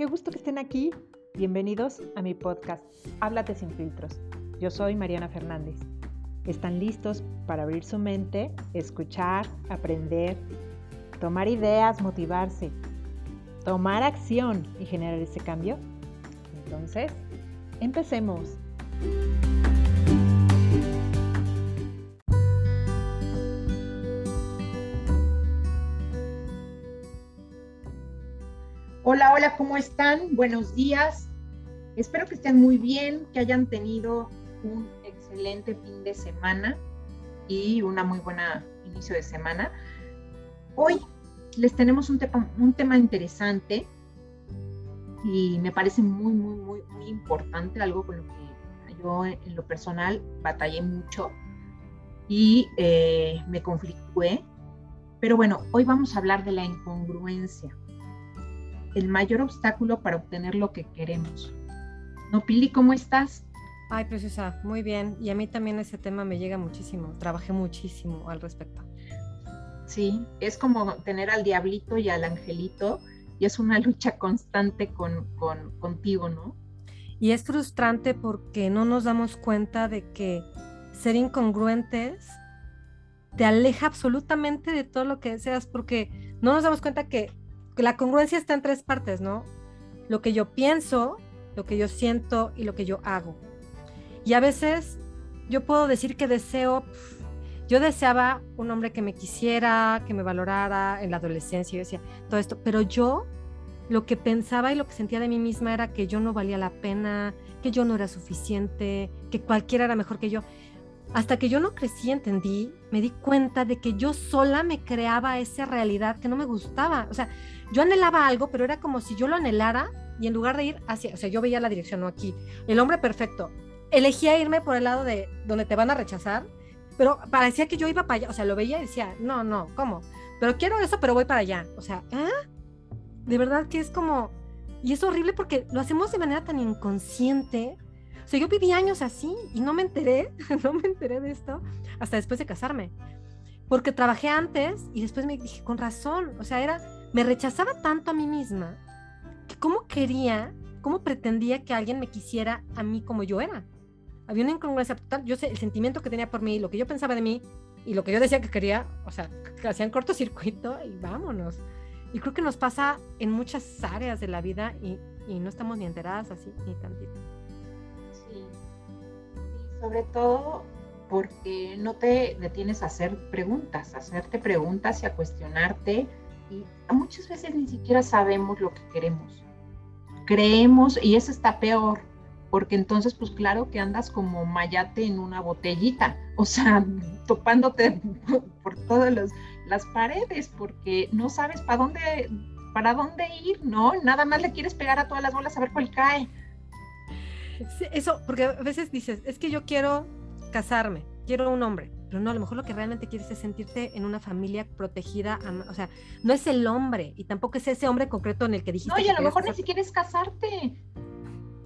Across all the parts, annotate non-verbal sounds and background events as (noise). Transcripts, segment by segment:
qué gusto que estén aquí. Bienvenidos a mi podcast, Háblate sin filtros. Yo soy Mariana Fernández. ¿Están listos para abrir su mente, escuchar, aprender, tomar ideas, motivarse, tomar acción y generar ese cambio? Entonces, empecemos. Hola, hola, ¿cómo están? Buenos días. Espero que estén muy bien, que hayan tenido un excelente fin de semana y una muy buena inicio de semana. Hoy les tenemos un tema, interesante y me parece muy, muy, muy, muy importante, algo con lo que yo en lo personal batallé mucho y eh, me conflictué. Pero bueno, hoy vamos a hablar de la incongruencia el mayor obstáculo para obtener lo que queremos. ¿No, Pili, cómo estás? Ay, preciosa, muy bien. Y a mí también ese tema me llega muchísimo. Trabajé muchísimo al respecto. Sí, es como tener al diablito y al angelito y es una (laughs) lucha constante con, con, contigo, ¿no? Y es frustrante porque no nos damos cuenta de que ser incongruentes te aleja absolutamente de todo lo que deseas porque no nos damos cuenta que la congruencia está en tres partes, ¿no? Lo que yo pienso, lo que yo siento y lo que yo hago. Y a veces yo puedo decir que deseo, yo deseaba un hombre que me quisiera, que me valorara en la adolescencia, yo decía todo esto, pero yo lo que pensaba y lo que sentía de mí misma era que yo no valía la pena, que yo no era suficiente, que cualquiera era mejor que yo. Hasta que yo no crecí, entendí, me di cuenta de que yo sola me creaba esa realidad que no me gustaba. O sea, yo anhelaba algo, pero era como si yo lo anhelara y en lugar de ir hacia, o sea, yo veía la dirección, no aquí, el hombre perfecto. Elegía irme por el lado de donde te van a rechazar, pero parecía que yo iba para allá, o sea, lo veía y decía, no, no, ¿cómo? Pero quiero eso, pero voy para allá. O sea, ¿ah? De verdad que es como, y es horrible porque lo hacemos de manera tan inconsciente. Sea, yo viví años así y no me enteré, (laughs) no me enteré de esto hasta después de casarme. Porque trabajé antes y después me dije, con razón, o sea, era me rechazaba tanto a mí misma que cómo quería, cómo pretendía que alguien me quisiera a mí como yo era. Había una incongruencia total. Yo sé, el sentimiento que tenía por mí, lo que yo pensaba de mí y lo que yo decía que quería, o sea, que hacían cortocircuito y vámonos. Y creo que nos pasa en muchas áreas de la vida y, y no estamos ni enteradas así, ni tantito. Sobre todo porque no te detienes a hacer preguntas, a hacerte preguntas y a cuestionarte y muchas veces ni siquiera sabemos lo que queremos. Creemos, y eso está peor, porque entonces pues claro que andas como mayate en una botellita, o sea, (laughs) topándote (laughs) por todas las paredes, porque no sabes para dónde, para dónde ir, ¿no? Nada más le quieres pegar a todas las bolas a ver cuál cae. Eso, porque a veces dices, es que yo quiero casarme, quiero un hombre, pero no, a lo mejor lo que realmente quieres es sentirte en una familia protegida, o sea, no es el hombre y tampoco es ese hombre concreto en el que dijiste. No, y a lo mejor ni siquiera es casarte.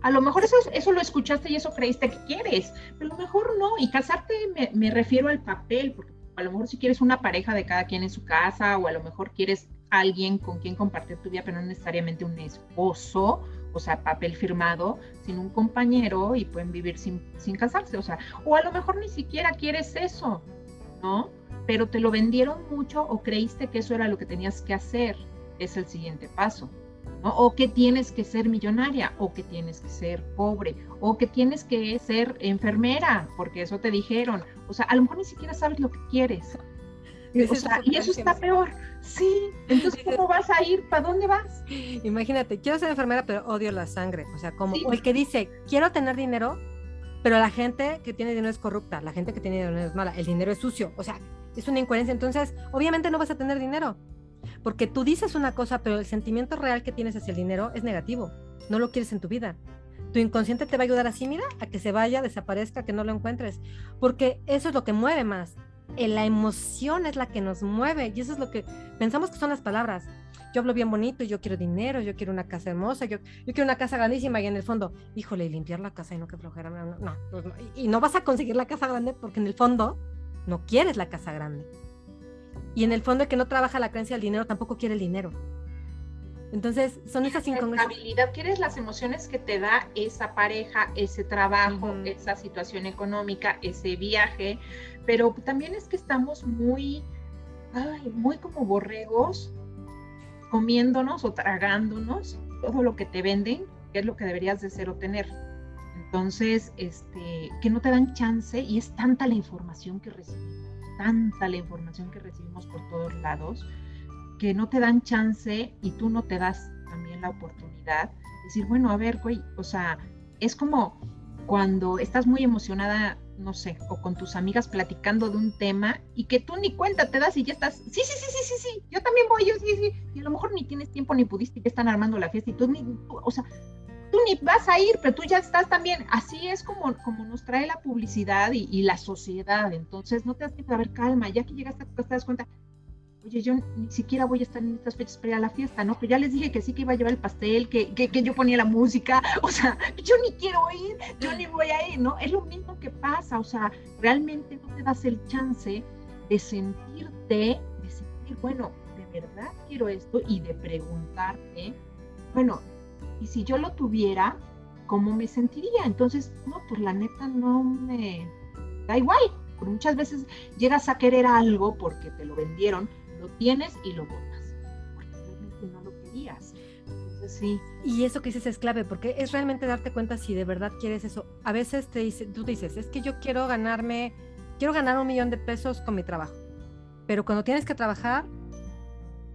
A lo mejor eso, eso lo escuchaste y eso creíste que quieres, pero a lo mejor no. Y casarte me, me refiero al papel, porque a lo mejor si quieres una pareja de cada quien en su casa, o a lo mejor quieres alguien con quien compartir tu vida, pero no necesariamente un esposo o sea, papel firmado, sin un compañero y pueden vivir sin, sin casarse, o sea, o a lo mejor ni siquiera quieres eso, ¿no? Pero te lo vendieron mucho o creíste que eso era lo que tenías que hacer, es el siguiente paso. ¿no? O que tienes que ser millonaria, o que tienes que ser pobre, o que tienes que ser enfermera, porque eso te dijeron. O sea, a lo mejor ni siquiera sabes lo que quieres. O sea, y eso está peor. Sí, entonces ¿cómo vas a ir? ¿Para dónde vas? Imagínate, quiero ser enfermera, pero odio la sangre. O sea, como el que dice, quiero tener dinero, pero la gente que tiene dinero es corrupta, la gente que tiene dinero es mala, el dinero es sucio. O sea, es una incoherencia. Entonces, obviamente no vas a tener dinero, porque tú dices una cosa, pero el sentimiento real que tienes hacia el dinero es negativo. No lo quieres en tu vida. Tu inconsciente te va a ayudar así, mira, a que se vaya, desaparezca, que no lo encuentres, porque eso es lo que mueve más la emoción es la que nos mueve y eso es lo que pensamos que son las palabras. Yo hablo bien bonito, yo quiero dinero, yo quiero una casa hermosa, yo, quiero una casa grandísima y en el fondo, híjole, limpiar la casa y no que flojera, no, no, pues y no vas a conseguir la casa grande porque en el fondo no quieres la casa grande. Y en el fondo el que no trabaja la creencia del dinero tampoco quiere el dinero. Entonces, son esas incongruencias. Estabilidad, quieres las emociones que te da esa pareja, ese trabajo, esa situación económica, ese viaje, pero también es que estamos muy, ay, muy como borregos, comiéndonos o tragándonos todo lo que te venden, que es lo que deberías de ser o tener. Entonces, este, que no te dan chance y es tanta la información que recibimos, tanta la información que recibimos por todos lados, que no te dan chance y tú no te das también la oportunidad de decir, bueno, a ver, güey, o sea, es como cuando estás muy emocionada, no sé, o con tus amigas platicando de un tema y que tú ni cuenta te das y ya estás, sí, sí, sí, sí, sí, sí, yo también voy, yo sí, sí, y a lo mejor ni tienes tiempo ni pudiste ya están armando la fiesta y tú ni, o sea, tú ni vas a ir, pero tú ya estás también, así es como, como nos trae la publicidad y, la sociedad, entonces no te das tiempo a ver, calma, ya que llegaste a te das cuenta, oye, yo ni siquiera voy a estar en estas fechas para a la fiesta, ¿no? Que ya les dije que sí que iba a llevar el pastel, que, que, yo ponía la música, (laughs) o sea, yo ni quiero ir, yo ni voy a ir, ¿no? Es lo mismo que pasa, o sea, realmente no te das el chance de sentirte, de sentir, bueno, de verdad quiero esto y de preguntarte, bueno, y si yo lo tuviera, ¿cómo me sentiría? Entonces, no, pues la neta no me da igual. Porque muchas veces llegas a querer algo porque te lo vendieron, lo tienes y lo botas, porque no lo querías. Entonces, sí. Y eso que dices es clave, porque es realmente darte cuenta si de verdad quieres eso. A veces te dice, tú dices, es que yo quiero ganarme, quiero ganar un millón de pesos con mi trabajo. Pero cuando tienes que trabajar,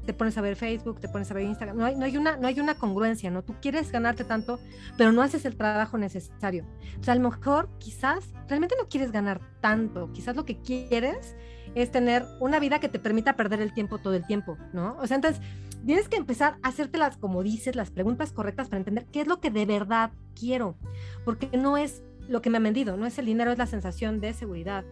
te pones a ver Facebook, te pones a ver Instagram, no hay, no hay, una, no hay una congruencia, ¿no? Tú quieres ganarte tanto, pero no haces el trabajo necesario. O sea, a lo mejor quizás realmente no quieres ganar tanto, quizás lo que quieres es tener una vida que te permita perder el tiempo todo el tiempo, ¿no? O sea, entonces tienes que empezar a hacerte las, como dices, las preguntas correctas para entender qué es lo que de verdad quiero, porque no es lo que me ha vendido, no es el dinero, es la sensación de seguridad,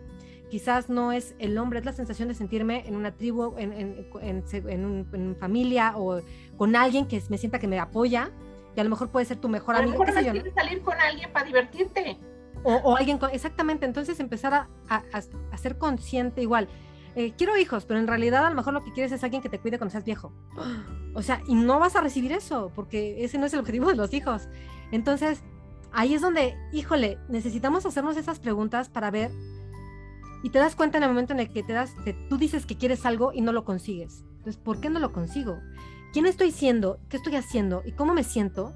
quizás no es el hombre, es la sensación de sentirme en una tribu, en, en, en, familia o con alguien que me sienta que me apoya, y a lo mejor puede ser tu mejor amigo. A lo mejor no salir con alguien para divertirte. O, o alguien con, exactamente, entonces empezar a, a, ser consciente igual. Eh, quiero hijos, pero en realidad a lo mejor lo que quieres es alguien que te cuide cuando seas viejo. O sea, y no vas a recibir eso, porque ese no es el objetivo de los hijos. Entonces, ahí es donde, híjole, necesitamos hacernos esas preguntas para ver y te das cuenta en el momento en el que te das, tú dices que quieres algo y no lo consigues. Entonces, ¿por qué no lo consigo? ¿Quién estoy siendo? ¿Qué estoy haciendo? ¿Y cómo me siento?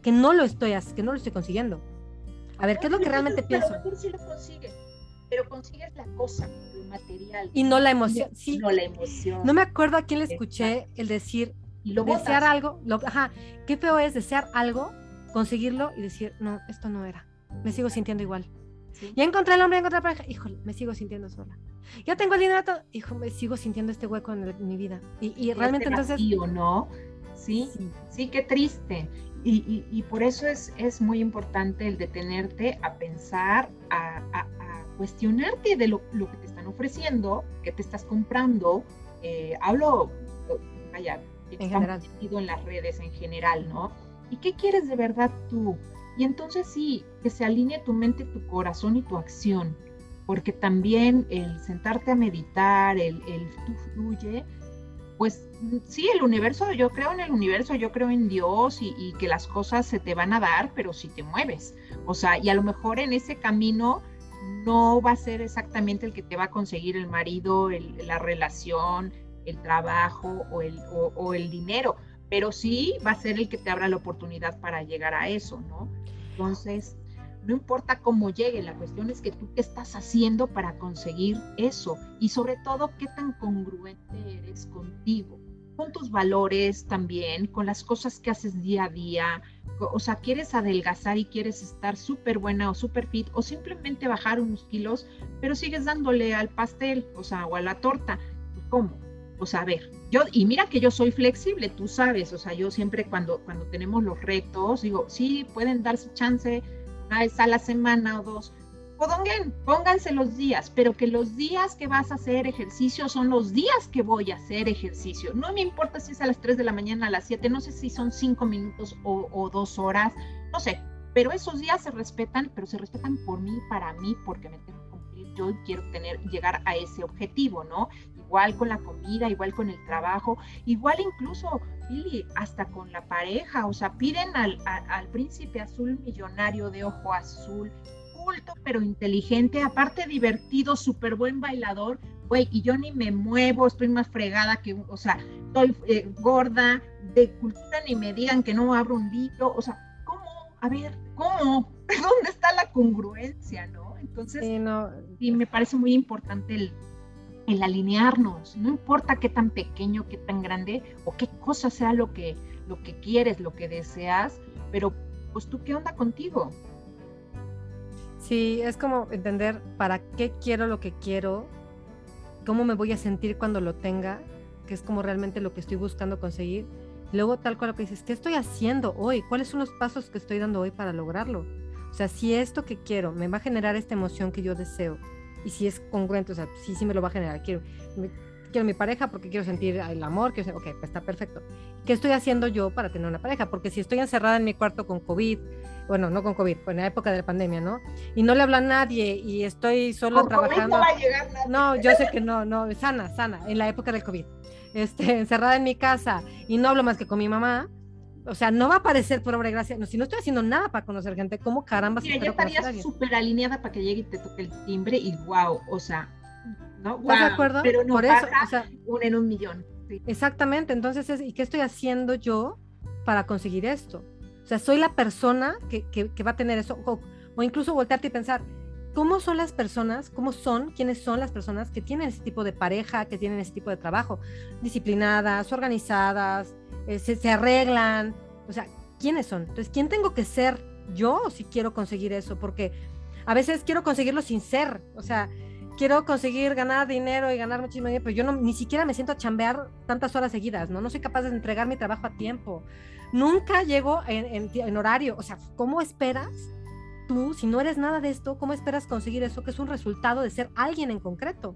Que no lo estoy, que no lo estoy consiguiendo. A ver, ¿qué es lo que realmente pienso? sí lo consigues, pero consigues la cosa, el material. Y no la emoción. Sí. No la emoción. No me acuerdo a quién le escuché el decir, desear algo, lo, ajá, qué feo es desear algo, conseguirlo y decir, no, esto no era. Me sigo sintiendo igual. Ya encontré el hombre, encontré la pareja. Híjole, me sigo sintiendo sola. Ya tengo el dinero, hijo, me sigo sintiendo este hueco en, mi vida. Y, realmente este entonces. o ¿no? Sí, sí, qué triste. Y, y, por eso es, es muy importante el detenerte a pensar, a, a, cuestionarte de lo, lo, que te están ofreciendo, que te estás comprando. Eh, hablo, vaya, en general. en las redes en general, ¿no? ¿Y qué quieres de verdad tú? Y entonces sí, que se alinee tu mente, tu corazón y tu acción, porque también el sentarte a meditar, el, el tú fluye, pues sí, el universo, yo creo en el universo, yo creo en Dios y, que las cosas se te van a dar, pero si te mueves. O sea, y a lo mejor en ese camino no va a ser exactamente el que te va a conseguir el marido, la relación, el trabajo o el, o el dinero, pero sí va a ser el que te abra la oportunidad para llegar a eso, ¿no? Entonces, no importa cómo llegue, la cuestión es que tú qué estás haciendo para conseguir eso y sobre todo qué tan congruente eres contigo, con tus valores también, con las cosas que haces día a día. O sea, quieres adelgazar y quieres estar súper buena o súper fit o simplemente bajar unos kilos, pero sigues dándole al pastel, o sea, o a la torta. ¿Cómo? O sea, a ver, yo, y mira que yo soy flexible, tú sabes, o sea, yo siempre cuando, cuando tenemos los retos, digo, sí, pueden darse chance una vez a la semana o dos, pongan, pónganse los días, pero que los días que vas a hacer ejercicio son los días que voy a hacer ejercicio. No me importa si es a las 3 de la mañana, a las 7, no sé si son 5 minutos o, o dos horas, no sé, pero esos días se respetan, pero se respetan por mí, para mí, porque me tengo yo quiero tener, llegar a ese objetivo, ¿no? Igual con la comida, igual con el trabajo, igual incluso, Billy, hasta con la pareja, o sea, piden al, al príncipe azul millonario de ojo azul, culto pero inteligente, aparte divertido, súper buen bailador, güey, y yo ni me muevo, estoy más fregada que, o sea, estoy eh, gorda, de cultura ni me digan que no abro un libro, o sea, ¿cómo? A ver, ¿cómo? (laughs) ¿Dónde está la congruencia, no? Entonces, sí, me parece muy importante el, el alinearnos, no importa qué tan pequeño, qué tan grande o qué cosa sea lo que, lo que quieres, lo que deseas, pero pues tú qué onda contigo. Sí, es como entender para qué quiero lo que quiero, cómo me voy a sentir cuando lo tenga, que es como realmente lo que estoy buscando conseguir. Luego, tal cual lo que dices, ¿qué estoy haciendo hoy? ¿Cuáles son los pasos que estoy dando hoy para lograrlo? O sea, si esto que quiero me va a generar esta emoción que yo deseo, y si es congruente, o sea, sí, sí me lo va a generar, quiero, quiero mi pareja porque quiero sentir el amor, quiero ok, pues está perfecto. ¿Qué estoy haciendo yo para tener una pareja? Porque si estoy encerrada en mi cuarto con COVID, bueno, no con COVID, en la época de la pandemia, ¿no? Y no le habla a nadie y estoy solo trabajando. no va a llegar nadie. No, yo sé que no, no, sana, sana, en la época del COVID. Este, (laughs) encerrada en mi casa y no hablo más que con mi mamá, o sea, no va a aparecer por obra y gracia. No, si no estoy haciendo nada para conocer gente, ¿cómo caramba? Mira, ya estarías súper alineada para que llegue y te toque el timbre y wow, o sea, ¿no? ¿Estás de acuerdo? Pero no por eso, o sea, un en un millón. Exactamente, entonces, es, ¿y qué estoy haciendo yo para conseguir esto? O sea, soy la persona que, que, va a tener eso, o, incluso voltearte y pensar, ¿cómo son las personas, cómo son, quiénes son las personas que tienen ese tipo de pareja, que tienen ese tipo de trabajo? Disciplinadas, organizadas, eh, se, arreglan, o sea, ¿quiénes son? Entonces, ¿quién tengo que ser yo si quiero conseguir eso? Porque a veces quiero conseguirlo sin ser, o sea, quiero conseguir ganar dinero y ganar muchísimo dinero, pero yo no, ni siquiera me siento a chambear tantas horas seguidas, ¿no? No soy capaz de entregar mi trabajo a tiempo nunca llego en, horario. O sea, ¿cómo esperas tú, si no eres nada de esto, cómo esperas conseguir eso que es un resultado de ser alguien en concreto?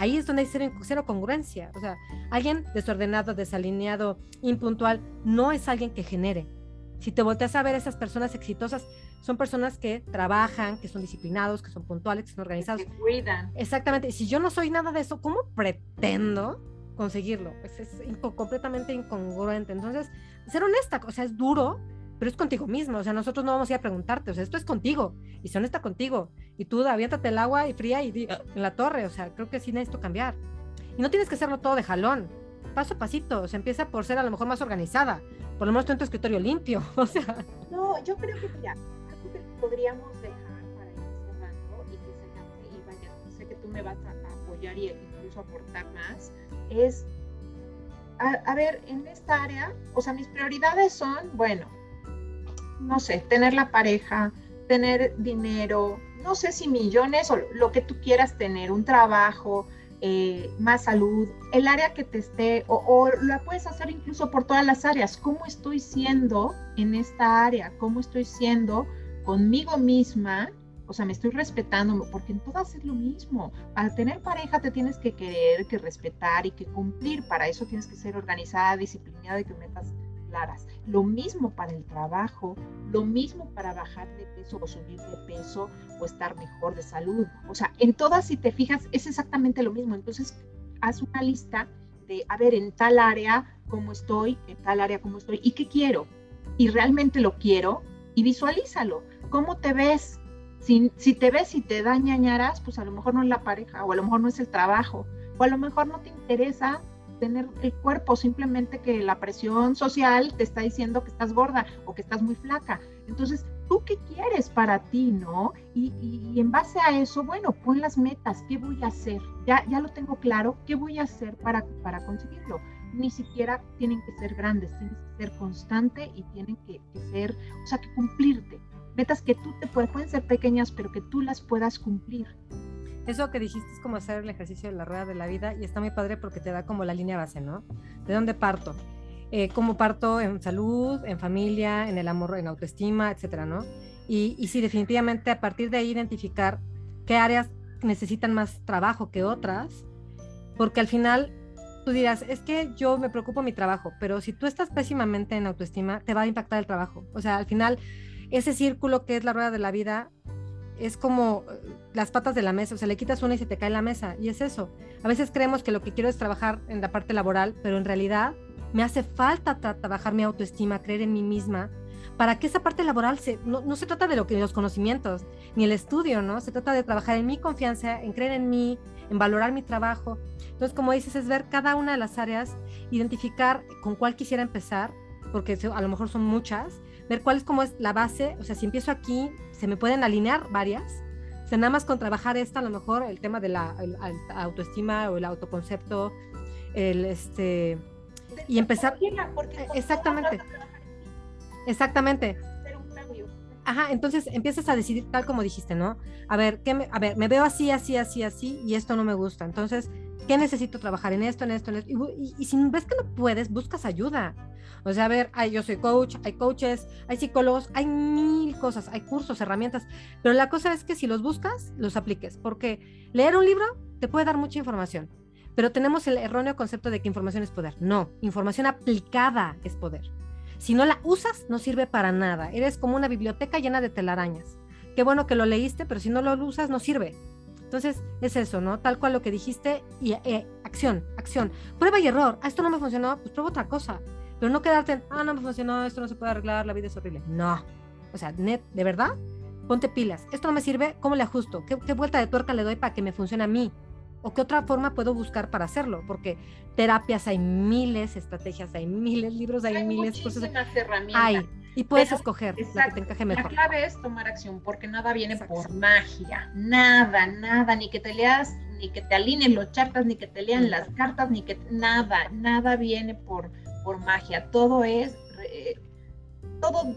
Ahí es donde hay cero, cero congruencia. O sea, alguien desordenado, desalineado, impuntual, no es alguien que genere. Si te volteas a ver, esas personas exitosas son personas que trabajan, que son disciplinados, que son puntuales, que son organizados. Que cuidan. Exactamente. Y si yo no soy nada de eso, ¿cómo pretendo conseguirlo? Pues es completamente incongruente. Entonces, ser honesta, o sea, es duro, pero es contigo mismo, o sea, nosotros no vamos a ir a preguntarte, o sea, esto es contigo, y ser honesta contigo, y tú aviéntate el agua y fría y en la torre, o sea, creo que sí necesito cambiar. Y no tienes que hacerlo todo de jalón, paso a pasito, o sea, empieza por ser a lo mejor más organizada, por lo menos en tu escritorio limpio, (laughs) o sea. No, yo creo que, mira, algo que podríamos dejar para ir cerrando y que se y vaya, sé que tú me vas a apoyar y incluso aportar más, es a, ver, en esta área, o sea, mis prioridades son, bueno, no sé, tener la pareja, tener dinero, no sé si millones o lo que tú quieras tener, un trabajo, eh, más salud, el área que te esté, o, o, la puedes hacer incluso por todas las áreas, cómo estoy siendo en esta área, cómo estoy siendo conmigo misma o sea, me estoy respetando, porque en todas es lo mismo. Al tener pareja te tienes que querer, que respetar y que cumplir. Para eso tienes que ser organizada, disciplinada y que metas Lo mismo para el trabajo, lo mismo para bajar de peso o subir de peso o estar mejor de salud. O sea, en todas, si te fijas, es exactamente lo mismo. Entonces, haz una lista de, a ver, en tal área, cómo estoy, en tal área, cómo estoy y qué quiero. Y realmente lo quiero y visualízalo. ¿Cómo te ves? Si, si te ves y te dañañarás, pues a lo mejor no es la pareja, o a lo mejor no es el trabajo, o a lo mejor no te interesa tener el cuerpo, simplemente que la presión social te está diciendo que estás gorda o que estás muy flaca. Entonces, ¿tú qué quieres para ti, no? Y, y, en base a eso, bueno, pon las metas, ¿qué voy a hacer? Ya, ya lo tengo claro, ¿qué voy a hacer para, para conseguirlo? Ni siquiera tienen que ser grandes, tienes que ser constante y tienen que, ser, o sea, que cumplirte metas que tú te puedes, pueden ser pequeñas, pero que tú las puedas cumplir. Eso que dijiste es como hacer el ejercicio de la rueda de la vida y está muy padre porque te da como la línea base, ¿no? ¿De dónde parto? Eh, ¿Cómo parto en salud, en familia, en el amor, en autoestima, etcétera, ¿no? Y, sí, definitivamente a partir de ahí identificar qué áreas necesitan más trabajo que otras, porque al final tú dirás, es que yo me preocupo mi trabajo, pero si tú estás pésimamente en autoestima, te va a impactar el trabajo. O sea, al final ese círculo que es la rueda de la vida, es como las patas de la mesa, o sea, le quitas una y se te cae la mesa, y es eso. A veces creemos que lo que quiero es trabajar en la parte laboral, pero en realidad me hace falta trabajar mi autoestima, creer en mí misma, para que esa parte laboral se, no, se trata de lo que los conocimientos ni el estudio, ¿no? Se trata de trabajar en mi confianza, en creer en mí, en valorar mi trabajo. Entonces, como dices, es ver cada una de las áreas, identificar con cuál quisiera empezar, porque a lo mejor son muchas, ver cuál es como es la base, o sea, si empiezo aquí, se me pueden alinear varias. Sea, nada más con trabajar esta, a lo mejor el tema de la autoestima o el autoconcepto, el este y empezar exactamente exactamente Ajá, entonces empiezas a decidir tal como dijiste, ¿no? A ver, ¿qué me, a ver, me veo así, así, así, así, y esto no me gusta. Entonces, ¿qué necesito trabajar en esto, en esto, en esto? Y, y, si ves que no puedes, buscas ayuda. O sea, a ver, yo soy coach, hay coaches, hay psicólogos, hay mil cosas, hay cursos, herramientas, pero la cosa es que si los buscas, los apliques, porque leer un libro te puede dar mucha información, pero tenemos el erróneo concepto de que información es poder. No, información aplicada es poder. Si no la usas, no sirve para nada. Eres como una biblioteca llena de telarañas. Qué bueno que lo leíste, pero si no lo usas, no sirve. Entonces, es eso, ¿no? Tal cual lo que dijiste y eh, acción, acción. Prueba y error. Ah, esto no me funcionó, pues prueba otra cosa. Pero no quedarte en, ah, no me funcionó, esto no se puede arreglar, la vida es horrible. No. O sea, net, de verdad, ponte pilas. Esto no me sirve, ¿cómo le ajusto? ¿Qué, qué vuelta de tuerca le doy para que me funcione a mí? ¿O qué otra forma puedo buscar para hacerlo? Porque terapias hay miles, estrategias hay miles, libros hay, miles, cosas. herramientas. Hay, y puedes escoger la que te encaje mejor. La clave es tomar acción, porque nada viene por magia. Nada, nada, ni que te leas, ni que te alineen los chartas, ni que te lean las cartas, ni que nada, nada viene por, por magia. Todo es, todo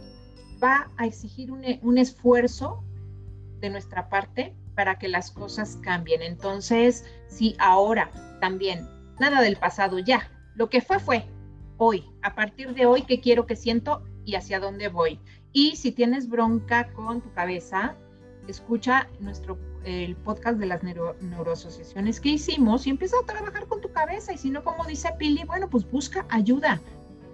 va a exigir un, un esfuerzo de nuestra parte para que las cosas cambien. Entonces, sí, ahora también, nada del pasado ya. Lo que fue fue hoy. A partir de hoy, ¿qué quiero que siento y hacia dónde voy? Y si tienes bronca con tu cabeza, escucha nuestro el podcast de las neuroasociaciones que hicimos y empieza a trabajar con tu cabeza. Y si no, como dice Pili, bueno, pues busca ayuda.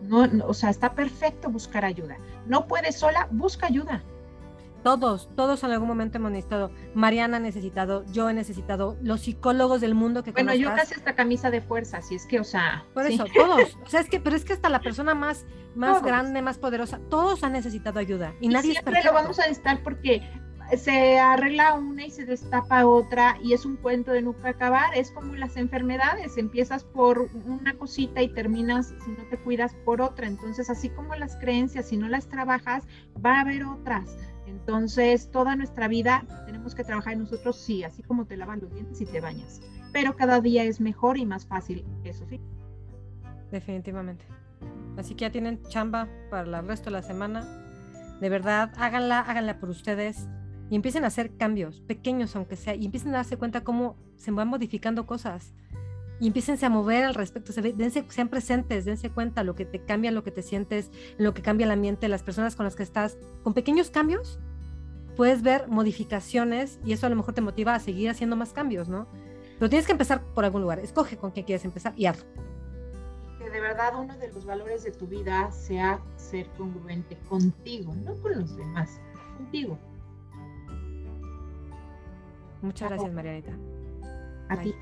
no, o sea, está perfecto buscar ayuda. No puedes sola, busca ayuda. Todos, todos en algún momento hemos necesitado. Mariana ha necesitado, yo he necesitado, los psicólogos del mundo que Bueno, yo casi hasta camisa de fuerza, si es que, o sea. Por eso, todos. O sea, es que, pero es que hasta la persona más, más grande, más poderosa, todos han necesitado ayuda. Y, nadie siempre lo vamos a necesitar porque se arregla una y se destapa otra y es un cuento de nunca acabar. Es como las enfermedades, empiezas por una cosita y terminas, si no te cuidas, por otra. Entonces, así como las creencias, si no las trabajas, va a haber otras. Entonces, toda nuestra vida tenemos que trabajar en nosotros, sí, así como te lavan los dientes y te bañas. Pero cada día es mejor y más fácil, eso sí. Definitivamente. Así que ya tienen chamba para el resto de la semana. De verdad, háganla, háganla por ustedes y empiecen a hacer cambios, pequeños aunque sea, y empiecen a darse cuenta cómo se van modificando cosas. Y empiecen a mover al respecto, se, dense, sean presentes, dense cuenta lo que te cambia, lo que te sientes, lo que cambia el ambiente, las personas con las que estás. Con pequeños cambios puedes ver modificaciones y eso a lo mejor te motiva a seguir haciendo más cambios, ¿no? Pero tienes que empezar por algún lugar. Escoge con qué quieres empezar y hazlo. Que de verdad uno de los valores de tu vida sea ser congruente contigo, no con los demás, contigo. Muchas gracias, Marianita. A ti.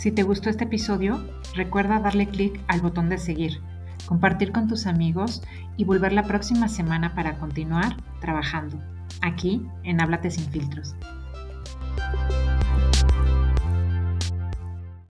Si te gustó este episodio, recuerda darle clic al botón de seguir, compartir con tus amigos y volver la próxima semana para continuar trabajando aquí en Háblate sin filtros.